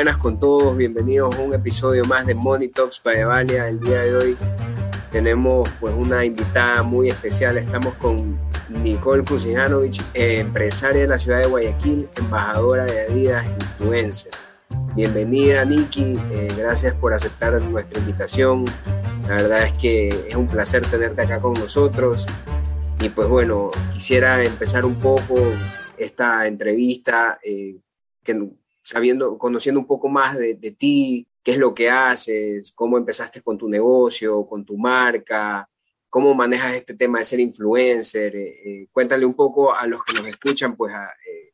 Buenas con todos, bienvenidos a un episodio más de Money Talks Valia. El día de hoy tenemos pues una invitada muy especial. Estamos con Nicole Kusijanovic, eh, empresaria de la ciudad de Guayaquil, embajadora de Adidas, influencer. Bienvenida Niki, eh, gracias por aceptar nuestra invitación. La verdad es que es un placer tenerte acá con nosotros. Y pues bueno, quisiera empezar un poco esta entrevista eh, que conociendo un poco más de, ti, qué es lo que haces, cómo empezaste con tu negocio, con tu marca, cómo manejas este tema de ser influencer. Eh, eh, cuéntale un poco a los que nos escuchan, pues, eh,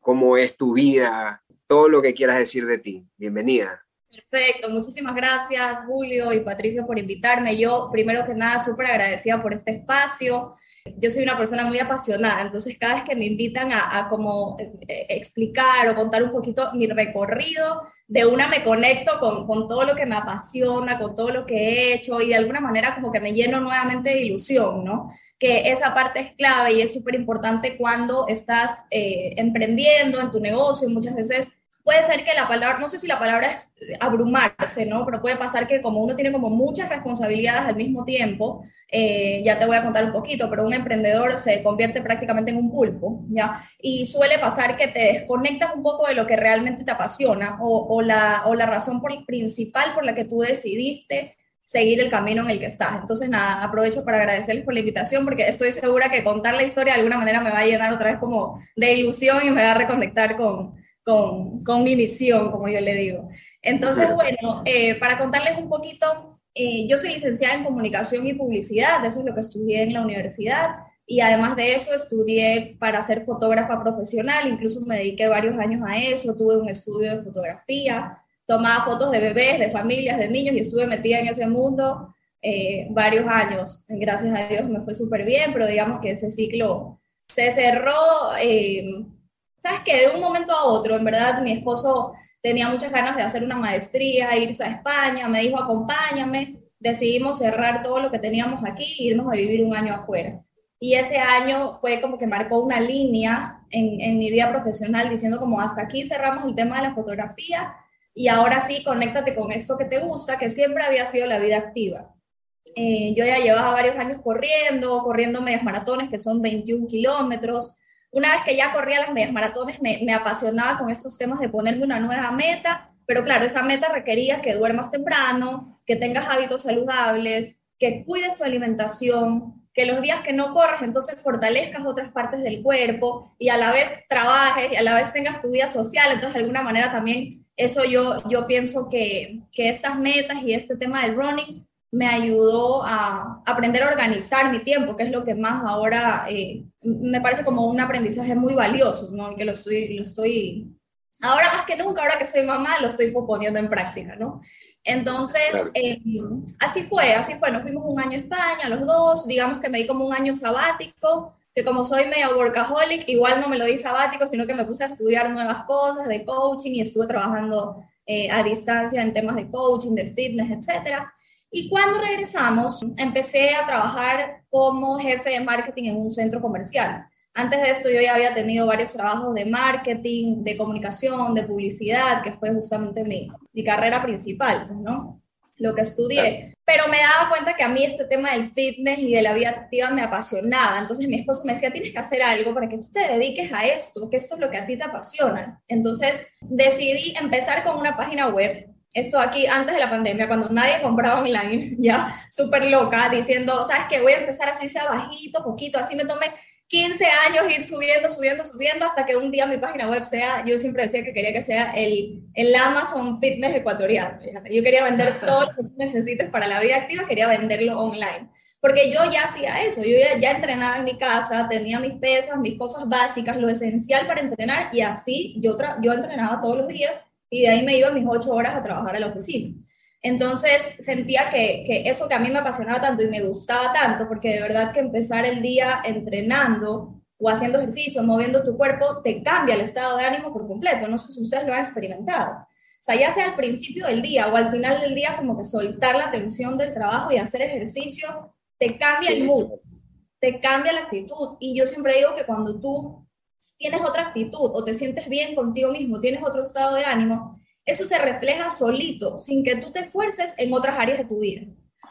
cómo es tu vida, todo lo que quieras decir de ti. Bienvenida. Perfecto, muchísimas gracias Julio y Patricio por invitarme. Yo, primero que nada, súper agradecida por este espacio. Yo soy una persona muy apasionada, entonces cada vez que me invitan a, como eh, eh, explicar o contar un poquito mi recorrido, de una me conecto con, con, todo lo que me apasiona, con todo lo que he hecho y de alguna manera como que me lleno nuevamente de ilusión, ¿no? Que esa parte es clave y es súper importante cuando estás eh, emprendiendo en tu negocio y muchas veces puede ser que la palabra, no sé si la palabra es abrumarse, ¿no? Pero puede pasar que como uno tiene como muchas responsabilidades al mismo tiempo, eh, ya te voy a contar un poquito, pero un emprendedor se convierte prácticamente en un pulpo, ¿ya? Y suele pasar que te desconectas un poco de lo que realmente te apasiona o, o la, o la razón por, principal por la que tú decidiste seguir el camino en el que estás. Entonces, nada, aprovecho para agradecerles por la invitación porque estoy segura que contar la historia de alguna manera me va a llenar otra vez como de ilusión y me va a reconectar con, con, con mi misión, como yo le digo. Entonces, bueno, eh, para contarles un poquito, eh, yo soy licenciada en comunicación y publicidad, eso es lo que estudié en la universidad, y además de eso estudié para ser fotógrafa profesional, incluso me dediqué varios años a eso, tuve un estudio de fotografía, tomaba fotos de bebés, de familias, de niños, y estuve metida en ese mundo eh, varios años. Gracias a Dios me fue súper bien, pero digamos que ese ciclo se cerró sabes que de un momento a otro, en verdad, mi esposo tenía muchas ganas de hacer una maestría, irse a España, me dijo, acompáñame, decidimos cerrar todo lo que teníamos aquí e irnos a vivir un año afuera. Y ese año fue como que marcó una línea en, en mi vida profesional diciendo como hasta aquí cerramos el tema de la fotografía y ahora sí, conéctate con esto que te gusta, que siempre había sido la vida activa. Eh, yo ya llevaba varios años corriendo, corriendo medias maratones que son 21 kilómetros, una vez que ya corría las medias maratones, me, apasionaba con estos temas de ponerme una nueva meta, pero claro, esa meta requería que duermas temprano, que tengas hábitos saludables, que cuides tu alimentación, que los días que no corres, entonces fortalezcas otras partes del cuerpo y a la vez trabajes y a la vez tengas tu vida social. Entonces, de alguna manera también eso yo, yo pienso que, que estas metas y este tema del running me ayudó a aprender a organizar mi tiempo, que es lo que más ahora eh, me parece como un aprendizaje muy valioso, ¿no? Que lo estoy, lo estoy, ahora más que nunca, ahora que soy mamá, lo estoy poniendo en práctica, ¿no? Entonces, eh, así fue, así fue, nos fuimos un año a España, los dos, digamos que me di como un año sabático, que como soy media workaholic, igual no me lo di sabático, sino que me puse a estudiar nuevas cosas de coaching y estuve trabajando eh, a distancia en temas de coaching, de fitness, etcétera. Y cuando regresamos, empecé a trabajar como jefe de marketing en un centro comercial. Antes de esto yo ya había tenido varios trabajos de marketing, de comunicación, de publicidad, que fue justamente mi, carrera principal, pues, ¿no? Lo que estudié. Pero me daba cuenta que a mí este tema del fitness y de la vida activa me apasionaba. Entonces mi esposo me decía, tienes que hacer algo para que tú te dediques a esto, que esto es lo que a ti te apasiona. Entonces decidí empezar con una página web esto aquí antes de la pandemia, cuando nadie compraba online, ya súper loca, diciendo, ¿sabes qué? Voy a empezar así, sea bajito, poquito, así me tomé 15 años ir subiendo, subiendo, subiendo, hasta que un día mi página web sea, yo siempre decía que quería que sea el, el Amazon Fitness ecuatoriano. Yo quería vender todo lo que necesites para la vida activa, quería venderlo online. Porque yo ya hacía eso, yo ya, ya entrenaba en mi casa, tenía mis pesas, mis cosas básicas, lo esencial para entrenar, y así yo, yo entrenaba todos los días y de ahí me iba mis ocho horas a trabajar a la oficina. Entonces sentía que, que, eso que a mí me apasionaba tanto y me gustaba tanto, porque de verdad que empezar el día entrenando o haciendo ejercicio, moviendo tu cuerpo, te cambia el estado de ánimo por completo. No sé si ustedes lo han experimentado. O sea, ya sea al principio del día o al final del día, como que soltar la tensión del trabajo y hacer ejercicio, te cambia el mood, te cambia la actitud. Y yo siempre digo que cuando tú tienes otra actitud o te sientes bien contigo mismo, tienes otro estado de ánimo, eso se refleja solito, sin que tú te esfuerces en otras áreas de tu vida.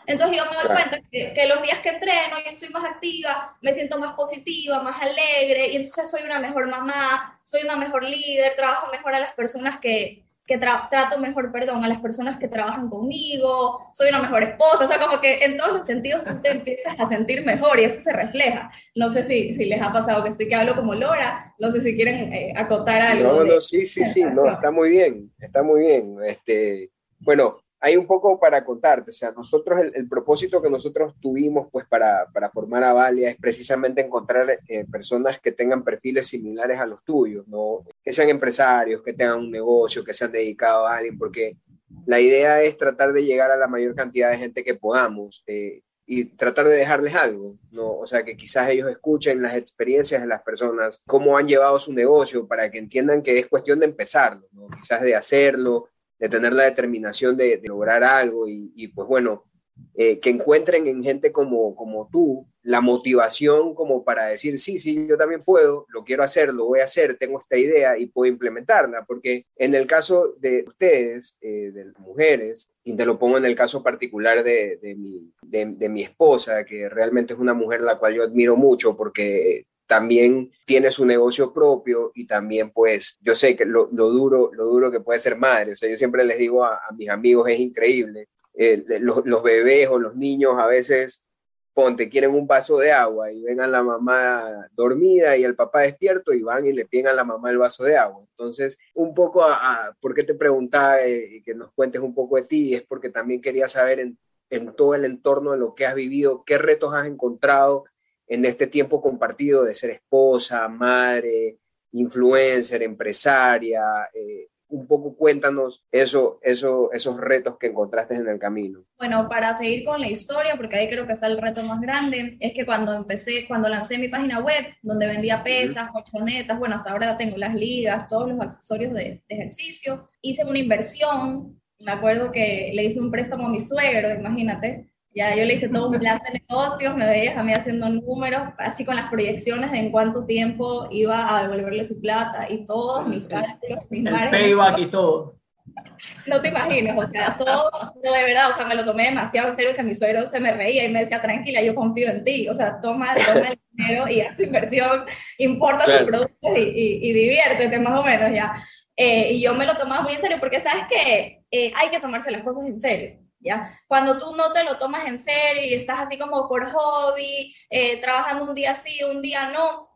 Entonces yo me doy cuenta que, que, los días que entreno y estoy más activa, me siento más positiva, más alegre, y entonces soy una mejor mamá, soy una mejor líder, trabajo mejor a las personas que, que trato mejor, perdón, a las personas que trabajan conmigo, soy una mejor esposa, o sea, como que en todos los sentidos tú te empiezas a sentir mejor y eso se refleja. No sé si, si les ha pasado que sí que hablo como Lora, no sé si quieren eh, acotar algo. No, no, sí, sí, sí, no, está muy bien, está muy bien. Este, bueno, hay un poco para contarte, o sea, nosotros, el, propósito que nosotros tuvimos pues para, para formar a Valia es precisamente encontrar eh, personas que tengan perfiles similares a los tuyos, ¿no? Que sean empresarios, que tengan un negocio, que sean dedicados a alguien, porque la idea es tratar de llegar a la mayor cantidad de gente que podamos eh, y tratar de dejarles algo, ¿no? O sea, que quizás ellos escuchen las experiencias de las personas, cómo han llevado su negocio, para que entiendan que es cuestión de empezarlo, ¿no? Quizás de hacerlo, de tener la determinación de, lograr algo y, pues bueno, eh, que encuentren en gente como, como tú la motivación como para decir, sí, sí, yo también puedo, lo quiero hacer, lo voy a hacer, tengo esta idea y puedo implementarla, porque en el caso de ustedes, eh, de las mujeres, y te lo pongo en el caso particular de, de, mi, de mi esposa, que realmente es una mujer la cual yo admiro mucho porque también tiene su negocio propio y también pues yo sé que lo, duro, lo duro que puede ser madre. O yo siempre les digo a, mis amigos, es increíble. Eh, los, bebés o los niños a veces, ponte, quieren un vaso de agua y ven a la mamá dormida y el papá despierto y van y le piden a la mamá el vaso de agua. Entonces, un poco a, por qué te preguntaba eh, que nos cuentes un poco de ti, es porque también quería saber en, en todo el entorno de lo que has vivido, qué retos has encontrado en este tiempo compartido de ser esposa, madre, influencer, empresaria. Eh, un poco cuéntanos eso, eso, esos retos que encontraste en el camino. Bueno, para seguir con la historia, porque ahí creo que está el reto más grande, es que cuando empecé, cuando lancé mi página web, donde vendía pesas, colchonetas, bueno, hasta ahora tengo las ligas, todos los accesorios de, de ejercicio, hice una inversión, me acuerdo que le hice un préstamo a mi suegro, imagínate, ya yo le hice todo un plan de negocios, me veías a mí haciendo números, así con las proyecciones de en cuánto tiempo iba a devolverle su plata y todos mis cálculos, mis El payback y todo. No te imaginas, o sea, todo, no, de verdad, o sea, me lo tomé demasiado en serio que mi suegro se me reía y me decía, tranquila, yo confío en ti, o sea, toma, toma el dinero y haz tu inversión, importa tus productos y, y, diviértete más o menos ya. Eh, y yo me lo tomaba muy en serio porque sabes que eh, hay que tomarse las cosas en serio. ¿Ya? Cuando tú no te lo tomas en serio y estás así como por hobby, eh, trabajando un día sí, un día no,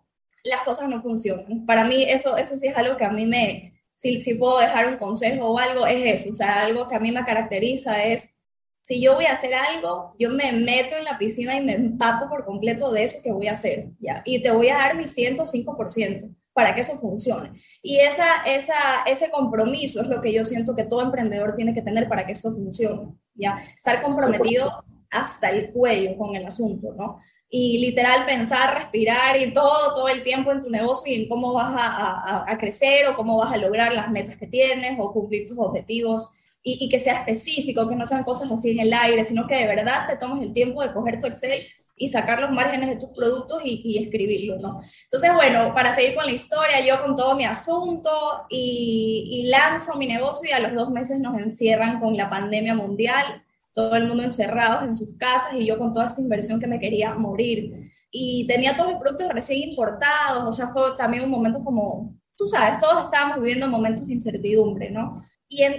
las cosas no funcionan. Para mí eso, eso sí es algo que a mí me, si, si puedo dejar un consejo o algo, es eso, o sea, algo que a mí me caracteriza es, si yo voy a hacer algo, yo me meto en la piscina y me empapo por completo de eso que voy a hacer, ¿ya? Y te voy a dar mi 105% para que eso funcione. Y esa, esa, ese compromiso es lo que yo siento que todo emprendedor tiene que tener para que esto funcione, ¿ya? Estar comprometido hasta el cuello con el asunto, ¿no? Y literal pensar, respirar y todo, todo el tiempo en tu negocio y en cómo vas a, a, crecer o cómo vas a lograr las metas que tienes o cumplir tus objetivos y, y que sea específico, que no sean cosas así en el aire, sino que de verdad te tomes el tiempo de coger tu Excel y sacar los márgenes de tus productos y, y escribirlo, ¿no? Entonces, bueno, para seguir con la historia, yo con todo mi asunto y, lanzo mi negocio y a los dos meses nos encierran con la pandemia mundial, todo el mundo encerrado en sus casas y yo con toda esta inversión que me quería morir. Y tenía todos los productos recién importados, o sea, fue también un momento como, tú sabes, todos estábamos viviendo momentos de incertidumbre, ¿no?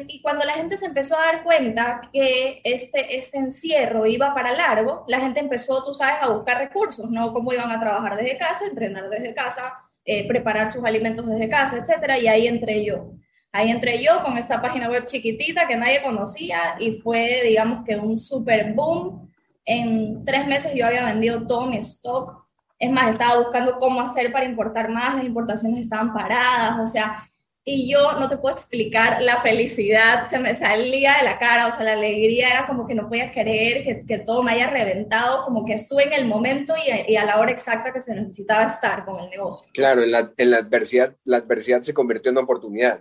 Y, cuando la gente se empezó a dar cuenta que este, este encierro iba para largo, la gente empezó, tú sabes, a buscar recursos, ¿no? Cómo iban a trabajar desde casa, entrenar desde casa, eh, preparar sus alimentos desde casa, etcétera, y ahí entré yo. Ahí entré yo con esta página web chiquitita que nadie conocía y fue, digamos que un super boom. En tres meses yo había vendido todo mi stock. Es más, estaba buscando cómo hacer para importar más, las importaciones estaban paradas, o sea, y yo no te puedo explicar la felicidad, se me salía de la cara, o sea, la alegría era como que no podía creer que, que todo me haya reventado, como que estuve en el momento y, y, a la hora exacta que se necesitaba estar con el negocio. Claro, en la, en la adversidad, la adversidad se convirtió en una oportunidad.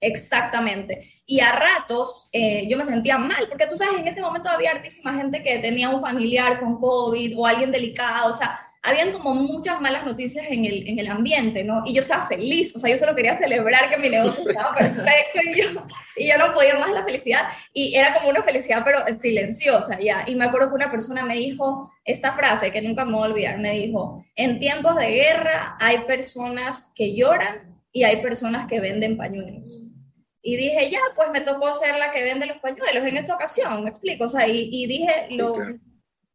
Exactamente. Y a ratos eh, yo me sentía mal, porque tú sabes, en ese momento había hartísima gente que tenía un familiar con COVID o alguien delicado, o sea, habían como muchas malas noticias en el, en el ambiente, ¿no? Y yo estaba feliz, o sea, yo solo quería celebrar que mi negocio estaba perfecto y yo, y yo no podía más la felicidad. Y era como una felicidad, pero silenciosa, ya. Y me acuerdo que una persona me dijo esta frase que nunca me voy a olvidar, me dijo, en tiempos de guerra hay personas que lloran y hay personas que venden pañuelos. Y dije, ya, pues me tocó ser la que vende los pañuelos en esta ocasión, me explico, o sea, y, y dije, lo,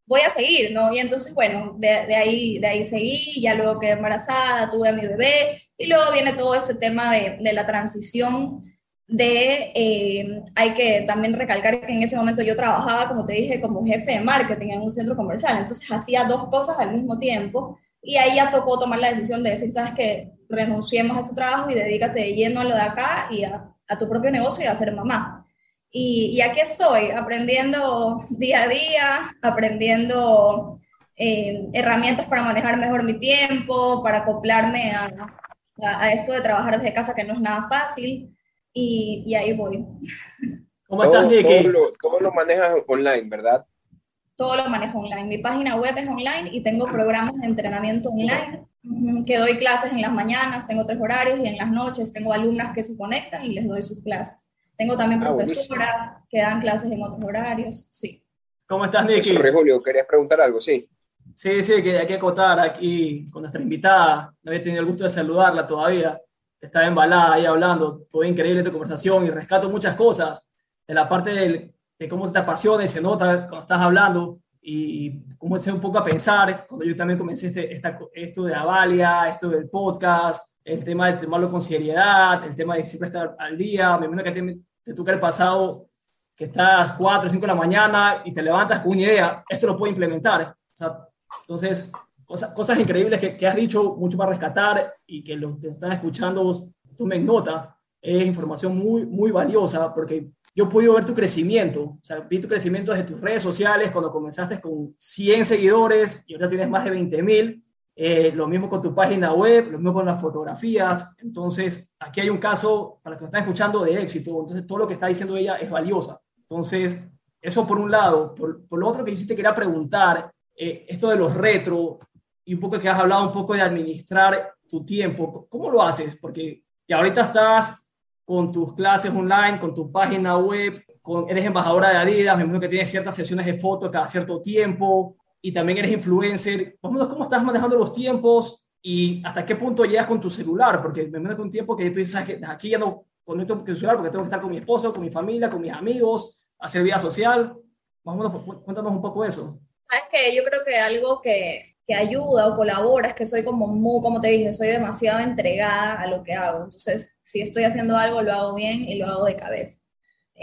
voy a seguir, ¿no? Y entonces, bueno, de, ahí, de ahí seguí, ya luego quedé embarazada, tuve a mi bebé, y luego viene todo este tema de, de la transición de, eh, hay que también recalcar que en ese momento yo trabajaba, como te dije, como jefe de marketing en un centro comercial, entonces hacía dos cosas al mismo tiempo, y ahí ya tocó tomar la decisión de decir, sabes que renunciemos a ese trabajo y dedícate de lleno a lo de acá y a, a tu propio negocio y a ser mamá. Y, aquí estoy, aprendiendo día a día, aprendiendo eh, herramientas para manejar mejor mi tiempo, para acoplarme a, a, esto de trabajar desde casa, que no es nada fácil, y, y ahí voy. ¿Cómo estás, Nicky? Todo lo, todo lo manejas online, ¿verdad? Todo lo manejo online. Mi página web es online y tengo programas de entrenamiento online que doy clases en las mañanas, tengo tres horarios y en las noches tengo alumnas que se conectan y les doy sus clases. Tengo también ah, profesoras que dan clases en otros horarios, sí. ¿Cómo estás, Nicky? Julio, querías preguntar algo, sí. Sí, sí, que hay que acotar aquí con nuestra invitada. No había tenido el gusto de saludarla todavía. Estaba embalada ahí hablando. Fue increíble tu conversación y rescato muchas cosas. En la parte de cómo te apasiona y se nota cuando estás hablando y cómo comencé un poco a pensar cuando yo también comencé este, esto de Avalia, esto del podcast, el tema de tomarlo con seriedad, el tema de siempre estar al día. Me imagino que te, te toca el pasado que estás 4 o 5 de la mañana y te levantas con una idea, esto lo puedo implementar. entonces, cosas, cosas increíbles que, que, has dicho, mucho para rescatar y que los que están escuchando tomen nota. Es información muy, muy valiosa porque yo he podido ver tu crecimiento, o sea, vi tu crecimiento desde tus redes sociales cuando comenzaste con 100 seguidores y ahora tienes más de 20 mil. Eh, lo mismo con tu página web, lo mismo con las fotografías. Entonces, aquí hay un caso, para los que están escuchando, de éxito. Entonces, todo lo que está diciendo ella es valiosa. Entonces, eso por un lado. Por, por lo otro que sí te quería preguntar, eh, esto de los retro y un poco que has hablado un poco de administrar tu tiempo. ¿Cómo lo haces? Porque ya ahorita estás con tus clases online, con tu página web, con, eres embajadora de Adidas, me imagino que tienes ciertas sesiones de fotos cada cierto tiempo y también eres influencer. Vamos ¿cómo estás manejando los tiempos y hasta qué punto llegas con tu celular? Porque me que un tiempo que tú dices, que aquí ya no conecto con el celular porque tengo que estar con mi esposo, con mi familia, con mis amigos, hacer vida social. Vamos, cuéntanos un poco eso. Sabes que yo creo que algo que, que ayuda o colabora, es que soy como muy, como te dije, soy demasiado entregada a lo que hago. Entonces, si estoy haciendo algo, lo hago bien y lo hago de cabeza.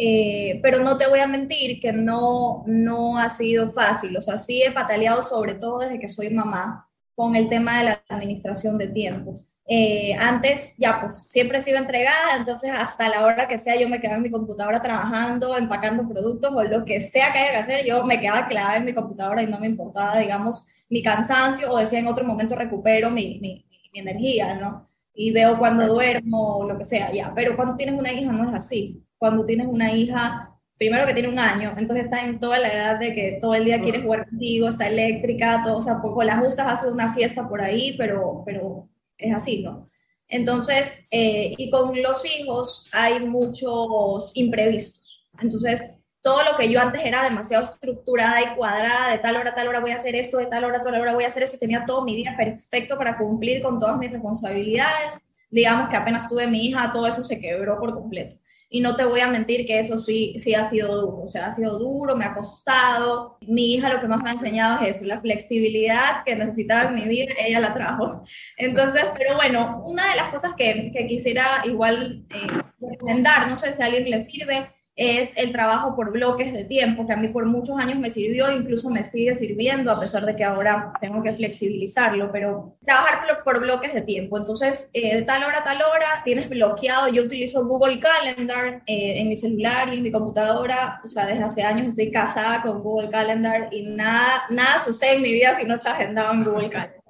Eh, pero no te voy a mentir que no, no ha sido fácil. O sea, sí he pataleado sobre todo desde que soy mamá con el tema de la administración de tiempo. Eh, antes ya pues siempre he sido entregada, entonces hasta la hora que sea yo me quedaba en mi computadora trabajando, empacando productos o lo que sea que haya que hacer, yo me quedaba clavada en mi computadora y no me importaba, digamos, mi cansancio o decía en otro momento recupero mi, mi, mi energía, ¿no? Y veo cuando duermo o lo que sea, ya. Pero cuando tienes una hija no es así. Cuando tienes una hija, primero que tiene un año, entonces está en toda la edad de que todo el día quiere jugar contigo, está eléctrica, todo, o sea, poco la justas hace una siesta por ahí, pero, pero es así, ¿no? Entonces, eh, y con los hijos hay muchos imprevistos. Entonces, todo lo que yo antes era demasiado estructurada y cuadrada, de tal hora tal hora voy a hacer esto, de tal hora tal hora voy a hacer eso, tenía todo mi día perfecto para cumplir con todas mis responsabilidades. Digamos que apenas tuve mi hija, todo eso se quebró por completo. Y no te voy a mentir que eso sí, sí ha sido duro, o sea, ha sido duro, me ha costado. Mi hija lo que más me ha enseñado es eso, la flexibilidad que necesitaba en mi vida, ella la trajo. Entonces, pero bueno, una de las cosas que, que quisiera igual eh, recomendar, no sé si a alguien le sirve, es el trabajo por bloques de tiempo, que a mí por muchos años me sirvió, incluso me sigue sirviendo, a pesar de que ahora tengo que flexibilizarlo, pero trabajar por, bloques de tiempo. Entonces, eh, tal hora tal hora tienes bloqueado, yo utilizo Google Calendar eh, en mi celular y en mi computadora, o sea, desde hace años estoy casada con Google Calendar y nada, nada sucede en mi vida si no está agendado en Google Calendar.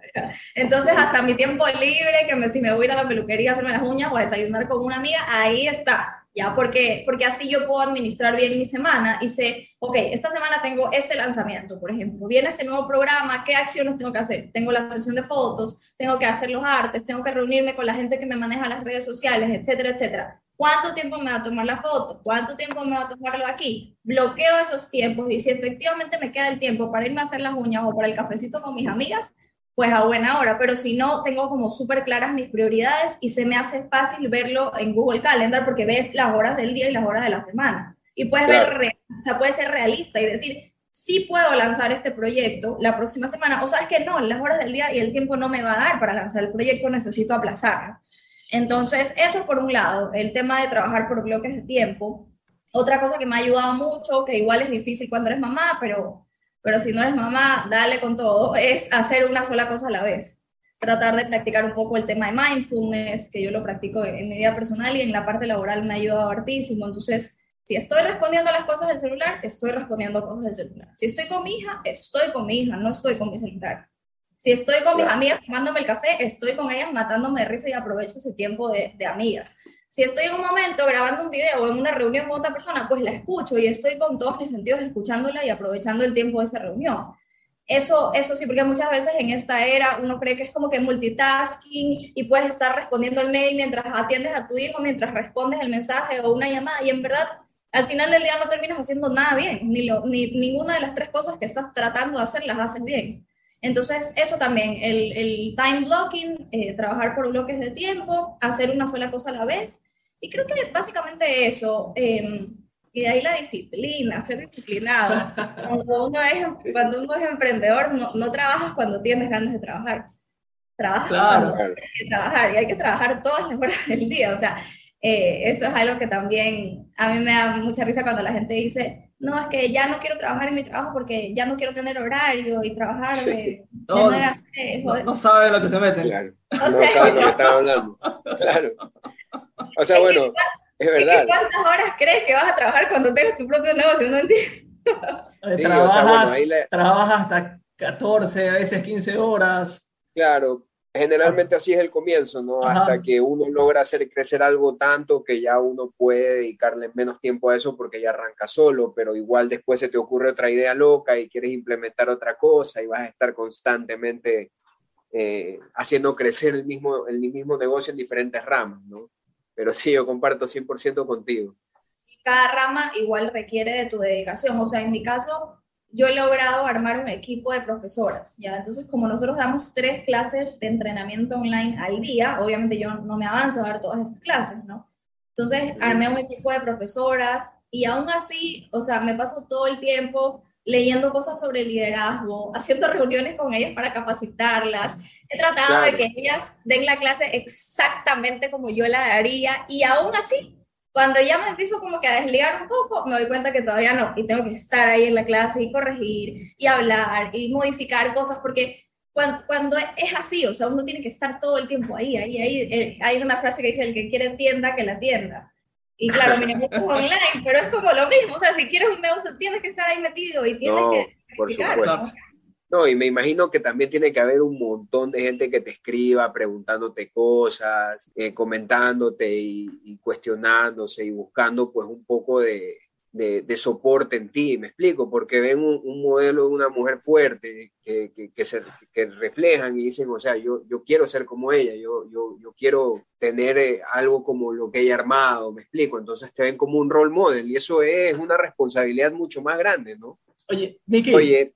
Entonces, hasta mi tiempo libre, que me, si me voy a ir a la peluquería a hacerme las uñas o a desayunar con una amiga, ahí está ¿ya? Porque, porque así yo puedo administrar bien mi semana y sé, ok, esta semana tengo este lanzamiento, por ejemplo, viene este nuevo programa, ¿qué acciones tengo que hacer? Tengo la sesión de fotos, tengo que hacer los artes, tengo que reunirme con la gente que me maneja las redes sociales, etcétera, etcétera. ¿Cuánto tiempo me va a tomar la foto? ¿Cuánto tiempo me va a tomarlo aquí? Bloqueo esos tiempos y si efectivamente me queda el tiempo para irme a hacer las uñas o para el cafecito con mis amigas, pues a buena hora, pero si no, tengo como súper claras mis prioridades y se me hace fácil verlo en Google Calendar porque ves las horas del día y las horas de la semana. Y puedes ver, o sea, puedes ser realista y decir, sí puedo lanzar este proyecto la próxima semana, o sabes que no, las horas del día y el tiempo no me va a dar para lanzar el proyecto, necesito aplazarlo. Entonces, eso por un lado, el tema de trabajar por bloques de tiempo. Otra cosa que me ha ayudado mucho, que igual es difícil cuando eres mamá, pero, pero si no eres mamá, dale con todo, es hacer una sola cosa a la vez. Tratar de practicar un poco el tema de mindfulness, que yo lo practico en mi vida personal y en la parte laboral me ha ayudado hartísimo. Entonces, si estoy respondiendo a las cosas del celular, estoy respondiendo a cosas del celular. Si estoy con mi hija, estoy con mi hija, no estoy con mi celular. Si estoy con mis amigas tomándome el café, estoy con ellas matándome de risa y aprovecho ese tiempo de, de, amigas. Si estoy en un momento grabando un video o en una reunión con otra persona, pues la escucho y estoy con todos mis sentidos escuchándola y aprovechando el tiempo de esa reunión. Eso, eso sí, porque muchas veces en esta era uno cree que es como que multitasking y puedes estar respondiendo el mail mientras atiendes a tu hijo, mientras respondes el mensaje o una llamada y en verdad al final del día no terminas haciendo nada bien, ni, ninguna de las tres cosas que estás tratando de hacer las haces bien. Entonces, eso también, el, el time blocking, eh, trabajar por bloques de tiempo, hacer una sola cosa a la vez. Y creo que básicamente eso. Eh, y de ahí la disciplina, ser disciplinado. Cuando uno es, cuando uno es emprendedor, no, no trabajas cuando tienes ganas de trabajar. Trabajas claro. cuando tienes que trabajar y hay que trabajar todas las horas del día. O sea, eh, eso es algo que también a mí me da mucha risa cuando la gente dice, no, es que ya no quiero trabajar en mi trabajo porque ya no quiero tener horario y trabajar de, No, de 9 a 6. No, no sabe lo que se mete. Claro. O No sea, sabes lo que estaba hablando. Claro. O sea, bueno, es verdad. ¿Cuántas horas crees que vas a trabajar cuando tengas tu propio negocio? No entiendo. Sí, o trabajas, sea, bueno, ahí le- trabajas hasta 14, a veces 15 horas. Claro, generalmente así es el comienzo, ¿no? Ajá. Hasta que uno logra hacer crecer algo tanto que ya uno puede dedicarle menos tiempo a eso porque ya arranca solo, pero igual después se te ocurre otra idea loca y quieres implementar otra cosa y vas a estar constantemente eh, haciendo crecer el mismo, el mismo negocio en diferentes ramas, ¿no? Pero sí, yo comparto 100% contigo. Cada rama igual requiere de tu dedicación. O sea, en mi caso, yo he logrado armar un equipo de profesoras, ¿ya? Entonces, como nosotros damos tres clases de entrenamiento online al día, obviamente yo no me avanzo a dar todas estas clases, ¿no? Entonces, armé un equipo de profesoras y aún así, o sea, me paso todo el tiempo leyendo cosas sobre liderazgo, haciendo reuniones con ellas para capacitarlas. He tratado Claro. de que ellas den la clase exactamente como yo la daría y aún así, cuando ya me empiezo como que a desligar un poco, me doy cuenta que todavía no y tengo que estar ahí en la clase y corregir y hablar y modificar cosas porque cuando, cuando es así, o sea, uno tiene que estar todo el tiempo ahí, ahí, ahí. Eh, hay una frase que dice, el que quiere tienda, que la tienda. Y claro, mi negocio es online, pero es como lo mismo, o sea, si quieres un negocio, tienes que estar ahí metido y tienes No, que por supuesto. ¿no? No, y me imagino que también tiene que haber un montón de gente que te escriba preguntándote cosas, eh, comentándote y, y cuestionándose y buscando pues un poco de, de- de soporte en ti, me explico, porque ven un, un modelo de una mujer fuerte que, que, que se, que reflejan y dicen, o sea, yo, yo quiero ser como ella, yo, yo, yo quiero tener eh, algo como lo que ella ha armado, me explico, entonces te ven como un role model y eso es una responsabilidad mucho más grande, ¿no? Oye, Nicky, Oye,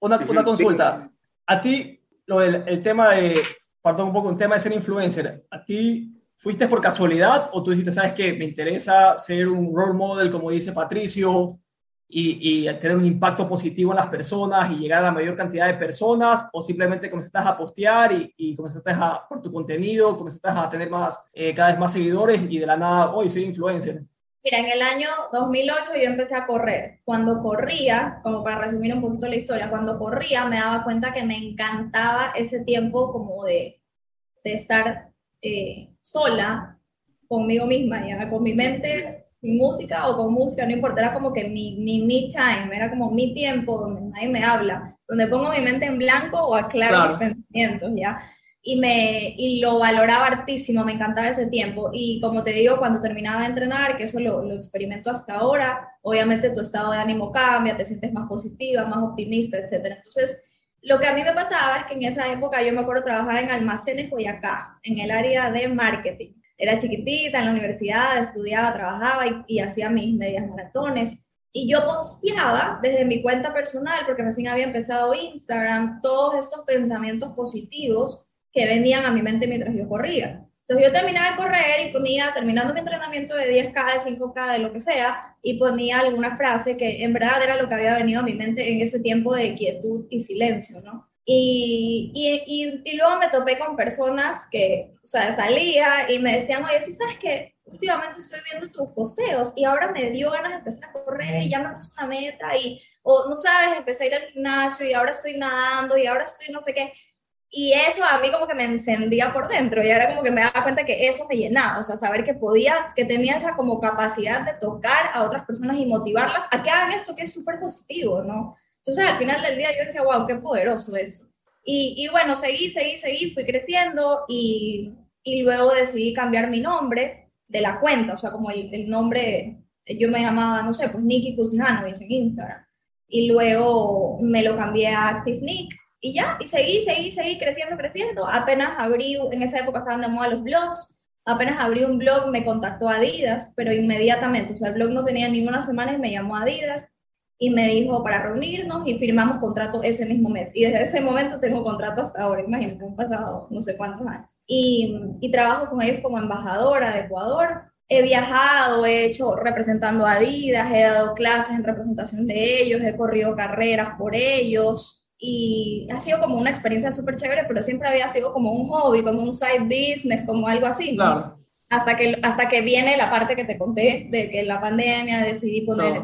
una, una consulta. A ti, lo del el tema de, perdón un poco, un tema de ser influencer, ¿a ti fuiste por casualidad o tú dijiste, sabes que me interesa ser un role model, como dice Patricio, y, y tener un impacto positivo en las personas y llegar a la mayor cantidad de personas, o simplemente comenzaste a postear y, y comenzaste a, por tu contenido, comenzaste a tener más, eh, cada vez más seguidores y de la nada, hoy soy influencer? Mira, en el año 2008 yo empecé a correr. Cuando corría, como para resumir un poquito la historia, cuando corría me daba cuenta que me encantaba ese tiempo como de, de estar eh, sola conmigo misma, ya, con mi mente sin música o con música, no importa, era como que mi, mi me time, era como mi tiempo donde nadie me habla, donde pongo mi mente en blanco o aclaro Claro. mis pensamientos, ¿ya? Y, me, y lo valoraba hartísimo, me encantaba ese tiempo. Y como te digo, cuando terminaba de entrenar, que eso lo, lo experimento hasta ahora, obviamente tu estado de ánimo cambia, te sientes más positiva, más optimista, etc. Entonces, lo que a mí me pasaba es que en esa época yo me acuerdo trabajar en almacenes acá en el área de marketing. Era chiquitita en la universidad, estudiaba, trabajaba y, y hacía mis medias maratones. Y yo posteaba desde mi cuenta personal, porque recién había empezado Instagram, todos estos pensamientos positivos que venían a mi mente mientras yo corría. Entonces yo terminaba de correr y ponía, terminando mi entrenamiento de 10K, de 5K, de lo que sea, y ponía alguna frase que en verdad era lo que había venido a mi mente en ese tiempo de quietud y silencio, ¿no? Y, y, y, luego me topé con personas que, o sea, salía y me decían, oye, ¿sí sabes que últimamente estoy viendo tus posteos y ahora me dio ganas de empezar a correr y ya me puse una meta y, o no sabes, empecé a ir al gimnasio y ahora estoy nadando y ahora estoy no sé qué. Y eso a mí como que me encendía por dentro y ahora como que me daba cuenta que eso me llenaba, o sea, saber que podía, que tenía esa como capacidad de tocar a otras personas y motivarlas a que hagan esto que es súper positivo, ¿no? Entonces al final del día yo decía, wow, qué poderoso eso. Y, y bueno, seguí, seguí, seguí, fui creciendo y, y, luego decidí cambiar mi nombre de la cuenta, o sea, como el, el nombre, yo me llamaba, no sé, pues Nikki Kusinanovic en Instagram. Y luego me lo cambié a Active Nick y ya, y seguí, seguí, seguí creciendo, creciendo. Apenas abrí, en esa época estaban de moda los blogs, apenas abrí un blog, me contactó Adidas, pero inmediatamente, o sea, el blog no tenía ninguna semana y me llamó Adidas y me dijo para reunirnos y firmamos contrato ese mismo mes. Y desde ese momento tengo contrato hasta ahora, imagínate, han pasado no sé cuántos años. Y, y trabajo con ellos como embajadora de Ecuador. He viajado, he hecho representando a Adidas, he dado clases en representación de ellos, he corrido carreras por ellos y ha sido como una experiencia súper chévere, pero siempre había sido como un hobby, como un side business, como algo así. Hasta, que, hasta que viene la parte que te conté de que la pandemia decidí poner,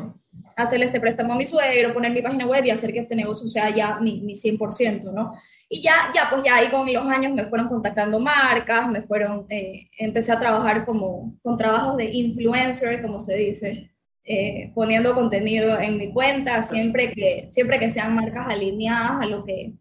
hacerle este préstamo a mi suegro, poner mi página web y hacer que este negocio sea ya mi, mi 100%, ¿no? Y ya, ya, pues ya ahí con los años me fueron contactando marcas, me fueron, eh, empecé a trabajar como con trabajos de influencer, como se dice, eh, poniendo contenido en mi cuenta, siempre que, siempre que sean marcas alineadas a lo que...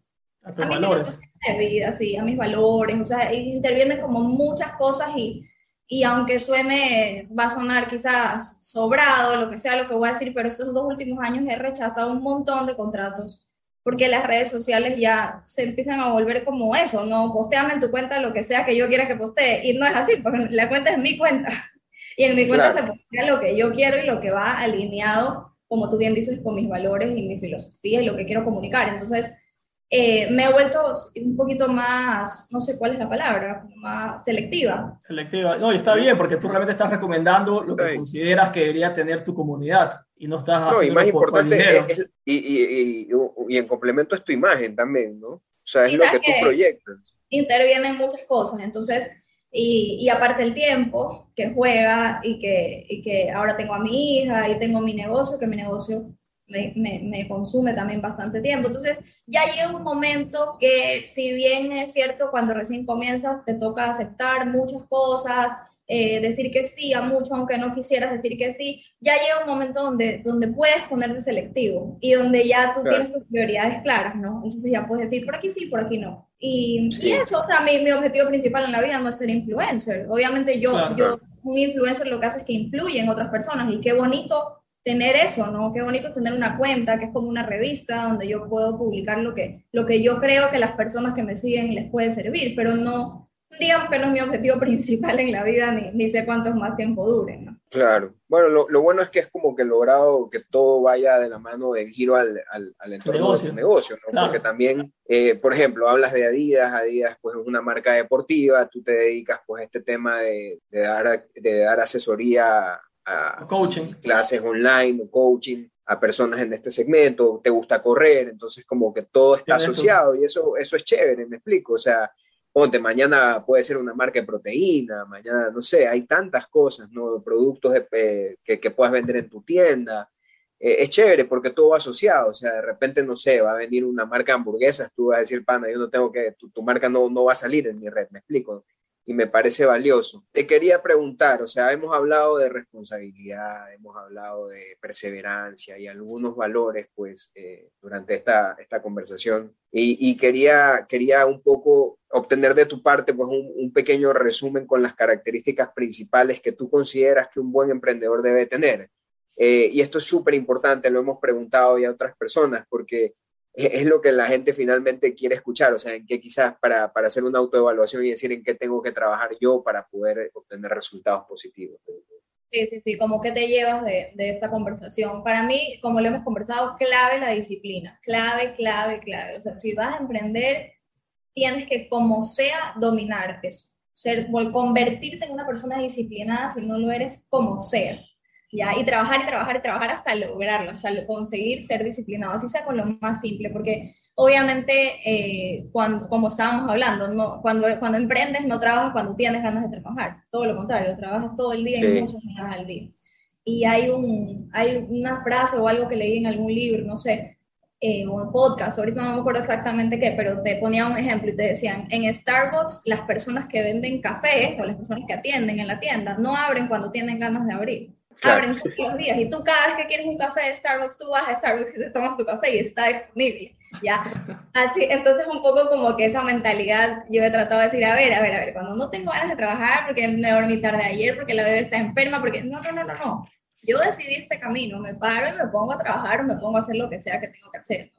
A, mis valores. De vida, sí, a mis valores, o sea, intervienen como muchas cosas y, y aunque suene, va a sonar quizás sobrado, lo que sea lo que voy a decir, pero estos dos últimos años he rechazado un montón de contratos porque las redes sociales ya se empiezan a volver como eso, ¿no? Posteame en tu cuenta lo que sea que yo quiera que postee, y no es así, porque la cuenta es mi cuenta. Y en mi cuenta se postea lo que yo quiero y lo que va alineado, como tú bien dices, con mis valores y mi filosofía y lo que quiero comunicar. Entonces, eh, me he vuelto un poquito más, no sé cuál es la palabra, más selectiva. Selectiva. No, y está bien, porque tú realmente estás recomendando lo que consideras que debería tener tu comunidad y no estás no, y más importante y, y, y, en complemento es tu imagen también, ¿no? O sea, es lo que tú proyectas. Intervienen muchas cosas, entonces y, y, aparte el tiempo que juega y que, y que ahora tengo a mi hija y tengo mi negocio, que mi negocio me, me, me, consume también bastante tiempo. Entonces ya llega un momento que si bien es cierto, cuando recién comienzas te toca aceptar muchas cosas, eh, decir que sí a mucho, aunque no quisieras decir que sí, ya llega un momento donde, donde puedes ponerte selectivo y donde ya tú tienes tus prioridades claras, ¿no? Entonces ya puedes decir por aquí sí, por aquí no. Y, y eso, o sea, mi, mi, objetivo principal en la vida no es ser influencer. Obviamente yo, yo, un influencer lo que hace es que influye en otras personas y qué bonito tener eso, ¿no? Qué bonito tener una cuenta que es como una revista donde yo puedo publicar lo que, lo que yo creo que las personas que me siguen les puede servir, pero no, digamos que no es mi objetivo principal en la vida, ni, ni sé cuántos más tiempo duren, ¿no? Claro. Bueno, lo, lo, bueno es que es como que logrado que todo vaya de la mano del giro al, al, al entorno negocio. de tu negocio, ¿no? Claro. Porque también, eh, por ejemplo, hablas de Adidas, Adidas pues es una marca deportiva, tú te dedicas pues a este tema de, de dar, de dar asesoría a coaching. clases online o coaching a personas en este segmento, te gusta correr, entonces como que todo está asociado y eso, eso es chévere, me explico, o sea, ponte, mañana puede ser una marca de proteína, mañana, no sé, hay tantas cosas, ¿no? Productos eh, que, que puedas vender en tu tienda. Eh, es chévere porque todo va asociado, o sea, de repente, no sé, va a venir una marca de hamburguesas, tú vas a decir, pana, yo no tengo que, tu, tu marca no, no va a salir en mi red, me explico. Y me parece valioso. Te quería preguntar, o sea, hemos hablado de responsabilidad, hemos hablado de perseverancia y algunos valores, pues, eh, durante esta, esta conversación. Y, quería, quería un poco obtener de tu parte, pues, un, pequeño resumen con las características principales que tú consideras que un buen emprendedor debe tener. Eh, y esto es súper importante, lo hemos preguntado ya a otras personas, porque es lo que la gente finalmente quiere escuchar, o sea, en qué quizás para, para, hacer una autoevaluación y decir en qué tengo que trabajar yo para poder obtener resultados positivos. Sí, sí, sí, como que te llevas de, de, esta conversación. Para mí, como lo hemos conversado, clave la disciplina, clave, clave, clave. O sea, si vas a emprender, tienes que, como sea, dominar eso. Ser, convertirte en una persona disciplinada, si no lo eres, como sea. ¿Ya? Y trabajar y trabajar y trabajar hasta lograrlo, hasta conseguir ser disciplinado, así sea con lo más simple, porque obviamente, eh, cuando, como estábamos hablando, no, cuando, cuando emprendes no trabajas cuando tienes ganas de trabajar, todo lo contrario, trabajas todo el día y muchas horas al día. Y hay, un, hay una frase o algo que leí en algún libro, no sé, eh, o en podcast, ahorita no me acuerdo exactamente qué, pero te ponía un ejemplo y te decían, en Starbucks las personas que venden café o las personas que atienden en la tienda no abren cuando tienen ganas de abrir abren todos los días y tú cada vez que quieres un café de Starbucks, tú vas a Starbucks y te tomas tu café y está disponible, ¿ya? Así, entonces un poco como que esa mentalidad yo he tratado de decir, a ver, a ver, a ver, cuando no tengo ganas de trabajar porque me dormí tarde ayer, porque la bebé está enferma, porque no, no, no, no, no. Yo decidí este camino, me paro y me pongo a trabajar o me pongo a hacer lo que sea que tengo que hacer.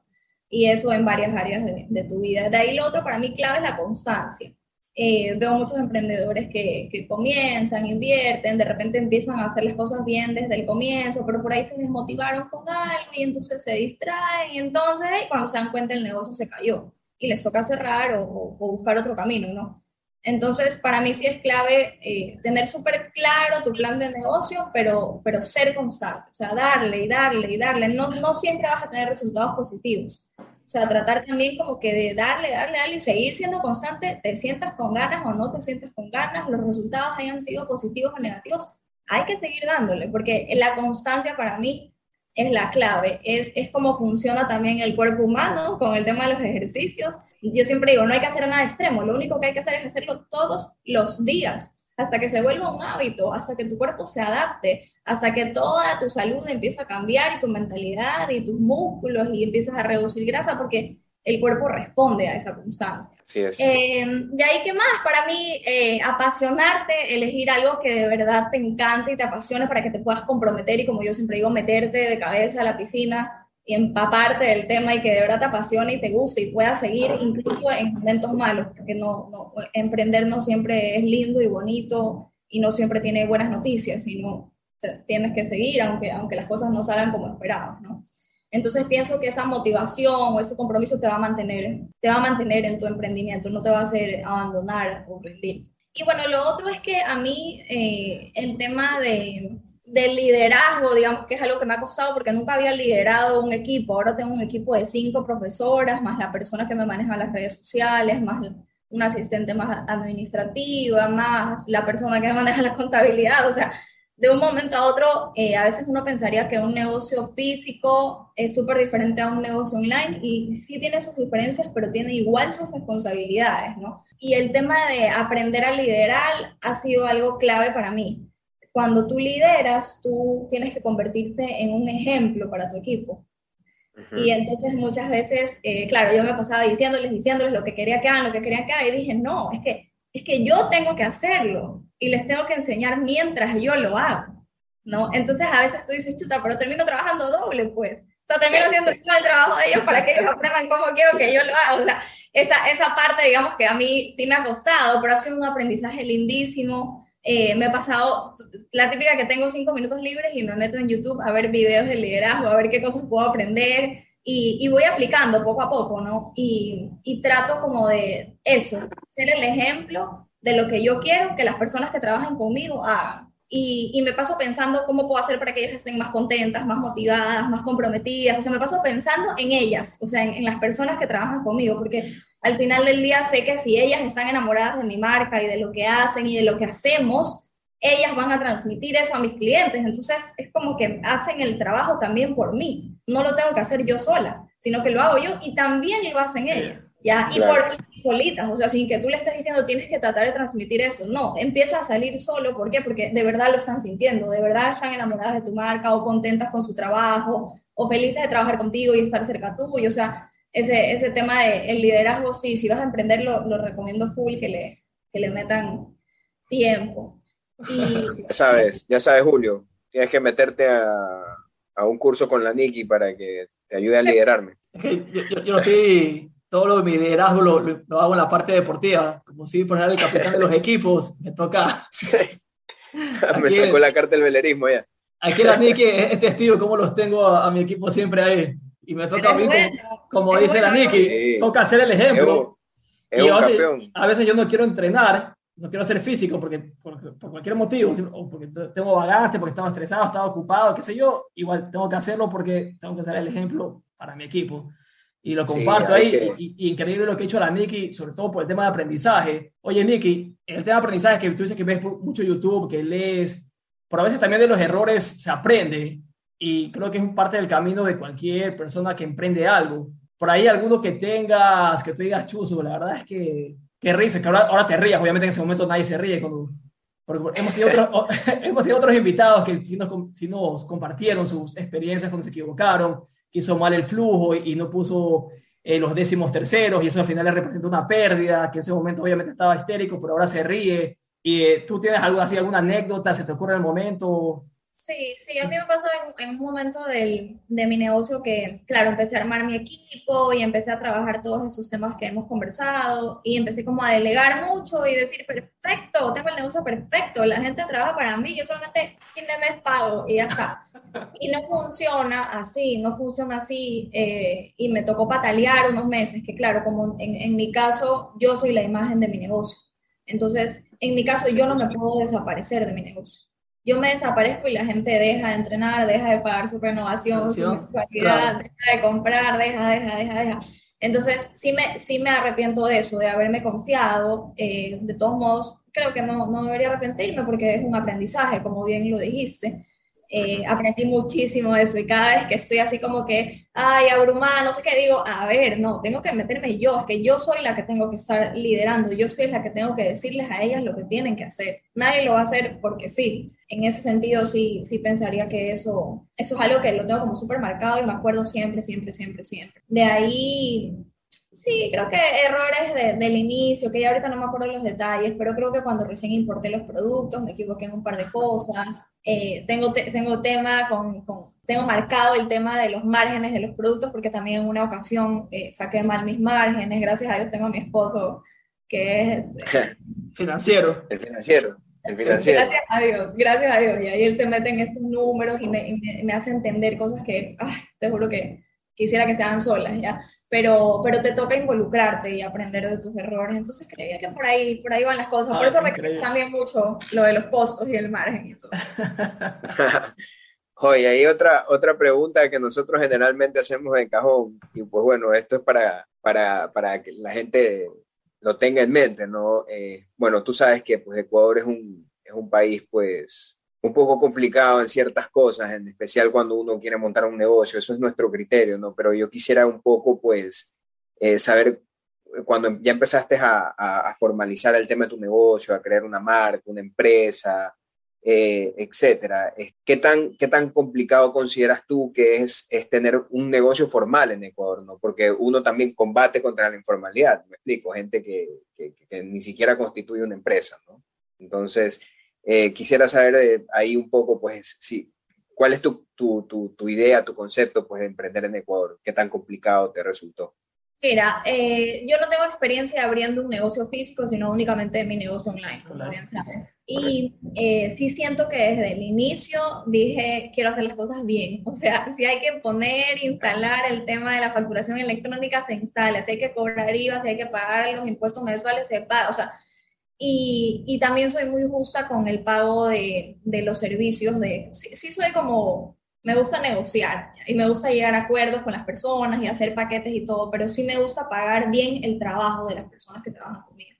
Y eso en varias áreas de, de tu vida. De ahí lo otro para mí clave es la constancia eh, veo muchos emprendedores que, que, comienzan, invierten, de repente empiezan a hacer las cosas bien desde el comienzo, pero por ahí se desmotivaron con algo y entonces se distraen y entonces cuando se dan cuenta el negocio se cayó y les toca cerrar o, buscar otro camino, ¿no? Entonces, para mí sí es clave eh, tener súper claro tu plan de negocio, pero, pero ser constante, o sea, darle y darle y darle. No, no siempre vas a tener resultados positivos, o sea, tratar también como que de darle, darle, darle y seguir siendo constante, te sientas con ganas o no te sientas con ganas, los resultados hayan sido positivos o negativos, hay que seguir dándole, porque la constancia para mí es la clave, es, es como funciona también el cuerpo humano con el tema de los ejercicios. Yo siempre digo, no hay que hacer nada extremo, lo único que hay que hacer es hacerlo todos los días hasta que se vuelva un hábito, hasta que tu cuerpo se adapte, hasta que toda tu salud empiece a cambiar y tu mentalidad y tus músculos y empiezas a reducir grasa porque el cuerpo responde a esa constancia. Sí, es. Eh, de ahí, ¿qué más? Para mí, eh, apasionarte, elegir algo que de verdad te encante y te apasione para que te puedas comprometer y, como yo siempre digo, meterte de cabeza a la piscina empaparte del tema y que de verdad te apasione y te guste y puedas seguir incluso en momentos malos, porque no, no, emprender no siempre es lindo y bonito y no siempre tiene buenas noticias, sino tienes que seguir aunque, aunque las cosas no salgan como esperabas, ¿no? Entonces pienso que esa motivación o ese compromiso te va a mantener, te va a mantener en tu emprendimiento, no te va a hacer abandonar o rendir. Y bueno, lo otro es que a mí eh, el tema de, del liderazgo, digamos que es algo que me ha costado porque nunca había liderado un equipo. Ahora tengo un equipo de cinco profesoras, más la persona que me maneja las redes sociales, más una asistente más administrativa, más la persona que maneja la contabilidad. O sea, de un momento a otro, eh, a veces uno pensaría que un negocio físico es súper diferente a un negocio online y sí tiene sus diferencias, pero tiene igual sus responsabilidades, ¿no? Y el tema de aprender a liderar ha sido algo clave para mí cuando tú lideras, tú tienes que convertirte en un ejemplo para tu equipo. Y entonces muchas veces, eh, claro, yo me pasaba diciéndoles, diciéndoles lo que quería que hagan, lo que querían que hagan, y dije, no, es que, es que yo tengo que hacerlo y les tengo que enseñar mientras yo lo hago, ¿no? Entonces a veces tú dices, chuta, pero termino trabajando doble, pues. O sea, termino haciendo el trabajo de ellos para que ellos aprendan cómo quiero que yo lo haga. O sea, esa, esa parte, digamos, que a mí sí me ha costado, pero ha sido un aprendizaje lindísimo eh, me he pasado la típica que tengo cinco minutos libres y me meto en YouTube a ver videos de liderazgo, a ver qué cosas puedo aprender y, y voy aplicando poco a poco, ¿no? Y, y, trato como de eso, ser el ejemplo de lo que yo quiero que las personas que trabajan conmigo hagan. Y, y, me paso pensando cómo puedo hacer para que ellas estén más contentas, más motivadas, más comprometidas. O sea, me paso pensando en ellas, o sea, en, en las personas que trabajan conmigo, porque al final del día sé que si ellas están enamoradas de mi marca y de lo que hacen y de lo que hacemos, ellas van a transmitir eso a mis clientes. Entonces es como que hacen el trabajo también por mí. No lo tengo que hacer yo sola, sino que lo hago yo y también lo hacen ellas. ¿ya? Y por solitas, o sea, sin que tú le estés diciendo tienes que tratar de transmitir esto. No, empieza a salir solo. ¿Por qué? Porque de verdad lo están sintiendo, de verdad están enamoradas de tu marca o contentas con su trabajo o felices de trabajar contigo y estar cerca tuyo. O sea, ese, ese tema del el liderazgo, sí, si vas a emprender, lo, lo recomiendo full que le, que le metan tiempo. ya sabes, ya sabes, Julio, tienes que meterte a, a un curso con la Niki para que te ayude a liderarme. yo, yo, estoy, todo lo de mi liderazgo lo, lo, hago en la parte deportiva, como si por el capitán de los equipos, me toca. Sí. me sacó la carta del velerismo ya. Aquí la Niki es testigo cómo los tengo a, mi equipo siempre ahí. Y me toca a mí, como, dice la Niki, toca hacer el ejemplo. y a veces yo no quiero entrenar no quiero ser físico porque por, cualquier motivo, o porque tengo vagancia, porque estaba estresado, estaba ocupado, qué sé yo, igual tengo que hacerlo porque tengo que dar el ejemplo para mi equipo. Y lo comparto ahí, y, increíble lo que ha hecho la Nikki, sobre todo por el tema de aprendizaje. Oye, Nikki, el tema de aprendizaje que tú dices que ves mucho YouTube, que lees, pero a veces también de los errores se aprende, y creo que es parte del camino de cualquier persona que emprende algo. Por ahí alguno que tengas, que tú digas, chuzo, la verdad es que qué risa, que ahora, ahora te rías, obviamente en ese momento nadie se ríe, cuando, porque hemos tenido, otros, hemos tenido otros invitados que sí nos, nos, compartieron sus experiencias cuando se equivocaron, que hizo mal el flujo y, no puso eh, los décimos terceros y eso al final le representó una pérdida, que en ese momento obviamente estaba histérico, pero ahora se ríe. ¿Y eh, tú tienes algo así, alguna anécdota, se te ocurre en el momento? Sí, sí, a mí me pasó en, un momento del, de mi negocio que, claro, empecé a armar mi equipo y empecé a trabajar todos esos temas que hemos conversado y empecé como a delegar mucho y decir, perfecto, tengo el negocio perfecto, la gente trabaja para mí, yo solamente fin de mes pago y ya está. Y no funciona así, no funciona así eh, y me tocó patalear unos meses, que claro, como en, en mi caso, yo soy la imagen de mi negocio. Entonces, en mi caso, yo no me puedo desaparecer de mi negocio yo me desaparezco y la gente deja de entrenar, deja de pagar su renovación, su mensualidad, deja de comprar, deja, deja, deja, deja. Entonces, sí me, sí me arrepiento de eso, de haberme confiado. Eh, de todos modos, creo que no, no debería arrepentirme porque es un aprendizaje, como bien lo dijiste. Eh, aprendí muchísimo de eso y cada vez que estoy así como que, ay, abrumada, no sé qué, digo, a ver, no, tengo que meterme yo, es que yo soy la que tengo que estar liderando, yo soy la que tengo que decirles a ellas lo que tienen que hacer. Nadie lo va a hacer porque sí. En ese sentido, sí, sí pensaría que eso, eso es algo que lo tengo como súper marcado y me acuerdo siempre, siempre, siempre, siempre. De ahí Sí, creo que errores del inicio, que ya ahorita no me acuerdo los detalles, pero creo que cuando recién importé los productos me equivoqué en un par de cosas. Eh, tengo, tengo tema con, tengo marcado el tema de los márgenes de los productos porque también en una ocasión eh, saqué mal mis márgenes. Gracias a Dios tengo a mi esposo que es financiero. El financiero. El financiero. gracias a Dios, gracias a Dios. Y ahí él se mete en estos números y me, me, hace entender cosas que, te juro que quisiera que estaban solas, ¿ya? Pero, pero te toca involucrarte y aprender de tus errores. Entonces creía que por ahí, por ahí van las cosas. por ah, eso requiere también mucho lo de los costos y el margen y todo. Oye, hay otra, otra pregunta que nosotros generalmente hacemos en cajón, y pues bueno, esto es para, para, para que la gente lo tenga en mente, ¿no? Eh, bueno, tú sabes que pues Ecuador es un, es un país pues un poco complicado en ciertas cosas, en especial cuando uno quiere montar un negocio, eso es nuestro criterio, ¿no? Pero yo quisiera un poco, pues, eh, saber, cuando ya empezaste a, formalizar el tema de tu negocio, a crear una marca, una empresa, eh, etcétera, ¿qué tan, ¿qué tan complicado consideras tú que es, es tener un negocio formal en Ecuador, ¿no? Porque uno también combate contra la informalidad, me explico, gente que, que, que ni siquiera constituye una empresa, ¿no? Entonces, eh, quisiera saber de ahí un poco, pues, sí, ¿cuál es tu, tu, tu, idea, tu concepto, pues, de emprender en Ecuador? ¿Qué tan complicado te resultó? Mira, eh, yo no tengo experiencia abriendo un negocio físico, sino únicamente mi negocio online, como bien sabes. Y eh, sí siento que desde el inicio dije, quiero hacer las cosas bien. O sea, si hay que poner, instalar el tema de la facturación electrónica, se instala. Si hay que cobrar IVA, si hay que pagar los impuestos mensuales, se paga. O sea, y, y, también soy muy justa con el pago de, de los servicios. De, sí, soy como, me gusta negociar y me gusta llegar a acuerdos con las personas y hacer paquetes y todo, pero sí me gusta pagar bien el trabajo de las personas que trabajan conmigo.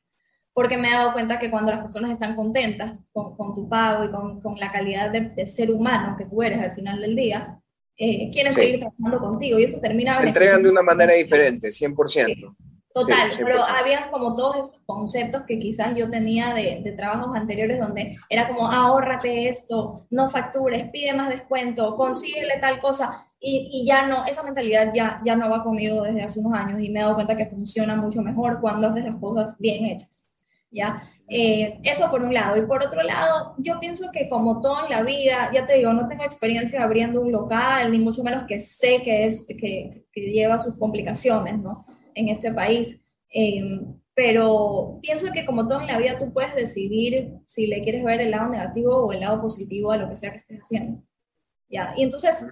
porque me he dado cuenta que cuando las personas están contentas con, con tu pago y con, con la calidad de, de, ser humano que tú eres al final del día, eh, quieren seguir trabajando contigo y eso termina... Te entregan de una manera diferente, 100%. Sí. Total, pero había como todos estos conceptos que quizás yo tenía de, de, trabajos anteriores donde era como, ahórrate esto, no factures, pide más descuento, consíguele tal cosa, y, y, ya no, esa mentalidad ya, ya no va conmigo desde hace unos años y me he dado cuenta que funciona mucho mejor cuando haces las cosas bien hechas. ¿ya? Eh, eso por un lado. Y por otro lado, yo pienso que como todo en la vida, ya te digo, no tengo experiencia abriendo un local, ni mucho menos que sé que, es, que, que lleva sus complicaciones, ¿no? En este país. Eh, pero pienso que como todo en la vida, tú puedes decidir si le quieres ver el lado negativo o el lado positivo a lo que sea que estés haciendo. ¿ya? Y entonces,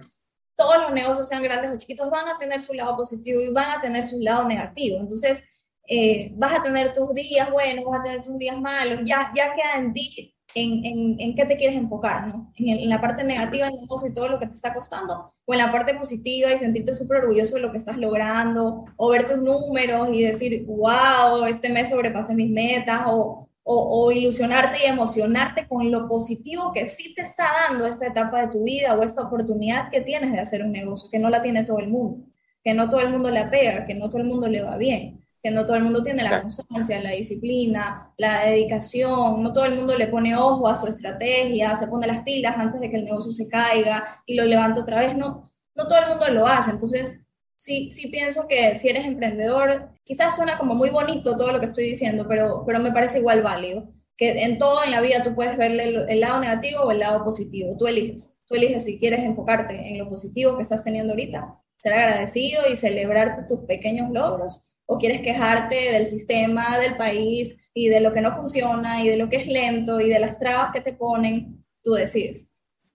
todos los negocios, sean grandes o chiquitos, van a tener su lado positivo y van a tener su lado negativo. Entonces, eh, vas a tener tus días buenos, vas a tener tus días malos, ya, ya queda en ti en, en, en qué te quieres enfocar, ¿no? En, la parte negativa del negocio y todo lo que te está costando, o en la parte positiva y sentirte súper orgulloso de lo que estás logrando, o ver tus números y decir, wow, este mes sobrepasé mis metas, o, o, ilusionarte y emocionarte con lo positivo que sí te está dando esta etapa de tu vida o esta oportunidad que tienes de hacer un negocio, que no la tiene todo el mundo, que no todo el mundo le apega, que no todo el mundo le va bien que no todo el mundo tiene la constancia, la disciplina, la dedicación, no todo el mundo le pone ojo a su estrategia, se pone las pilas antes de que el negocio se caiga y lo levanta otra vez, no, no todo el mundo lo hace, entonces sí, sí pienso que si eres emprendedor, quizás suena como muy bonito todo lo que estoy diciendo, pero, pero me parece igual válido, que en todo en la vida tú puedes ver el, el lado negativo o el lado positivo, tú eliges, tú eliges si quieres enfocarte en lo positivo que estás teniendo ahorita, ser agradecido y celebrarte tus pequeños logros o quieres quejarte del sistema del país y de lo que no funciona y de lo que es lento y de las trabas que te ponen, tú decides.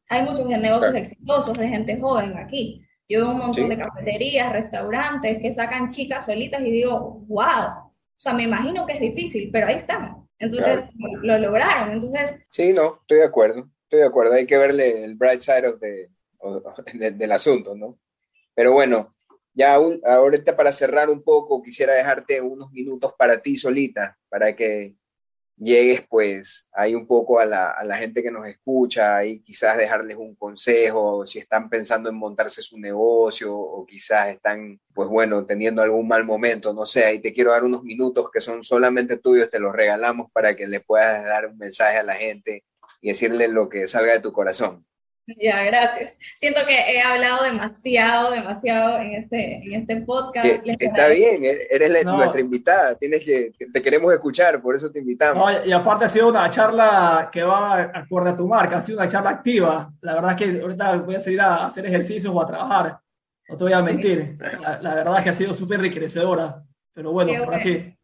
Hay muchos negocios exitosos de gente joven aquí. Yo veo un montón de cafeterías, restaurantes que sacan chicas solitas y digo, wow, o sea, me imagino que es difícil, pero ahí están. Entonces lo lograron. Entonces, sí, no, estoy de acuerdo. Estoy de acuerdo. Hay que verle el bright side of the, del asunto, ¿no? Pero bueno, ya ahorita para cerrar un poco, quisiera dejarte unos minutos para ti solita, para que llegues pues ahí un poco a la, a la, gente que nos escucha y quizás dejarles un consejo, si están pensando en montarse su negocio o quizás están pues bueno teniendo algún mal momento, no sé, ahí te quiero dar unos minutos que son solamente tuyos, te los regalamos para que le puedas dar un mensaje a la gente y decirle lo que salga de tu corazón. Ya, gracias. Siento que he hablado demasiado, demasiado en este, en este podcast. está bien, e-, eres nuestra invitada, tienes que, te queremos escuchar, por eso te invitamos. No, y aparte ha sido una charla que va acorde a tu marca, ha sido una charla activa. La verdad es que ahorita voy a salir a hacer ejercicios o a trabajar, no te voy a mentir. La, la, verdad es que ha sido súper enriquecedora, pero bueno, Qué bueno. así.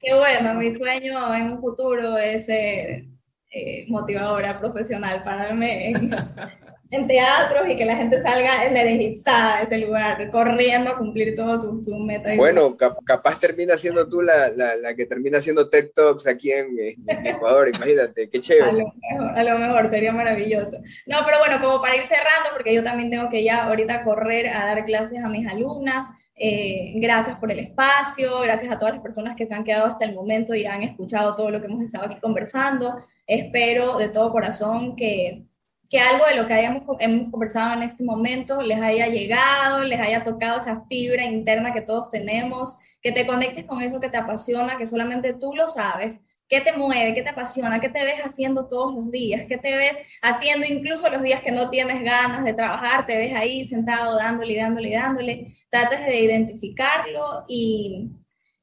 Qué bueno, mi sueño en un futuro es... Eh, eh, motivadora profesional, pararme en, en, teatros y que la gente salga energizada de ese lugar, corriendo a cumplir todos sus su metas. Bueno, cap capaz termina siendo tú la, la, la, que termina haciendo TED Talks aquí en, en Ecuador, imagínate, qué chévere. A lo, mejor, a lo, mejor, sería maravilloso. No, pero bueno, como para ir cerrando, porque yo también tengo que ya ahorita correr a dar clases a mis alumnas. Eh, gracias por el espacio, gracias a todas las personas que se han quedado hasta el momento y han escuchado todo lo que hemos estado aquí conversando. Espero de todo corazón que, que algo de lo que hayamos, hemos conversado en este momento les haya llegado, les haya tocado esa fibra interna que todos tenemos, que te conectes con eso que te apasiona, que solamente tú lo sabes ¿Qué te mueve? ¿Qué te apasiona? ¿Qué te ves haciendo todos los días? ¿Qué te ves haciendo incluso los días que no tienes ganas de trabajar? Te ves ahí sentado dándole, dándole, dándole. Trates de identificarlo y,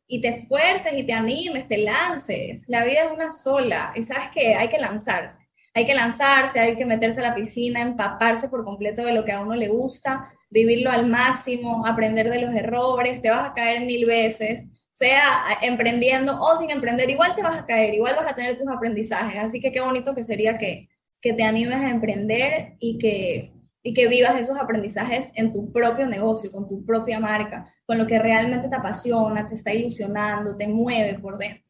y te esfuerces y te animes, te lances. La vida es una sola y sabes que hay que lanzarse. Hay que lanzarse, hay que meterse a la piscina, empaparse por completo de lo que a uno le gusta, vivirlo al máximo, aprender de los errores, te vas a caer mil veces, sea emprendiendo o sin emprender, igual te vas a caer, igual vas a tener tus aprendizajes. Así que qué bonito que sería que, que te animes a emprender y que, y que vivas esos aprendizajes en tu propio negocio, con tu propia marca, con lo que realmente te apasiona, te está ilusionando, te mueve por dentro.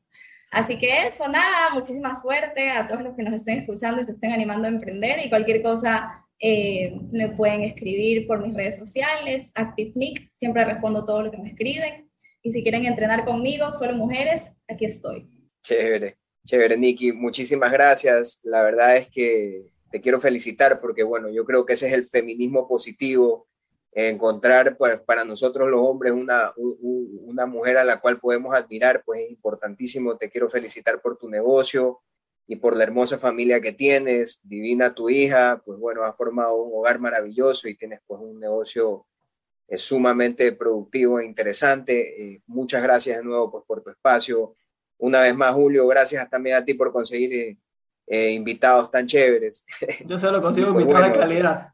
Así que eso, nada, muchísima suerte a todos los que nos estén escuchando y se estén animando a emprender y cualquier cosa eh, me pueden escribir por mis redes sociales, ActiveNick, siempre respondo todo lo que me escriben. Y si quieren entrenar conmigo, solo mujeres, aquí estoy. Chévere, chévere, Nicky. Muchísimas gracias. La verdad es que te quiero felicitar porque, bueno, yo creo que ese es el feminismo positivo, encontrar pues, para nosotros los hombres una, una mujer a la cual podemos admirar, pues es importantísimo. Te quiero felicitar por tu negocio y por la hermosa familia que tienes, divina tu hija, pues bueno, ha formado un hogar maravilloso y tienes pues un negocio es eh, sumamente productivo e interesante. Eh, muchas gracias de nuevo pues, por tu espacio. Una vez más, Julio, gracias también a ti por conseguir eh, invitados tan chéveres. Yo solo consigo pues, invitados de calidad.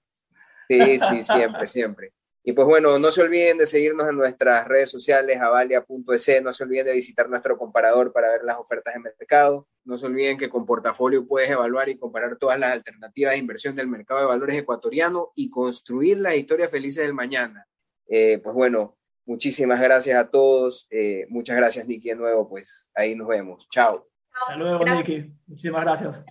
Sí, sí, siempre, siempre. Y pues bueno, no se olviden de seguirnos en nuestras redes sociales, avalia.es, no se olviden de visitar nuestro comparador para ver las ofertas de mercado, no se olviden que con portafolio puedes evaluar y comparar todas las alternativas de inversión del mercado de valores ecuatoriano y construir la historia felices del mañana. Eh, pues bueno, muchísimas gracias a todos, eh, muchas gracias Nicky de nuevo, pues ahí nos vemos, chao. Hasta luego Nicky, muchísimas gracias.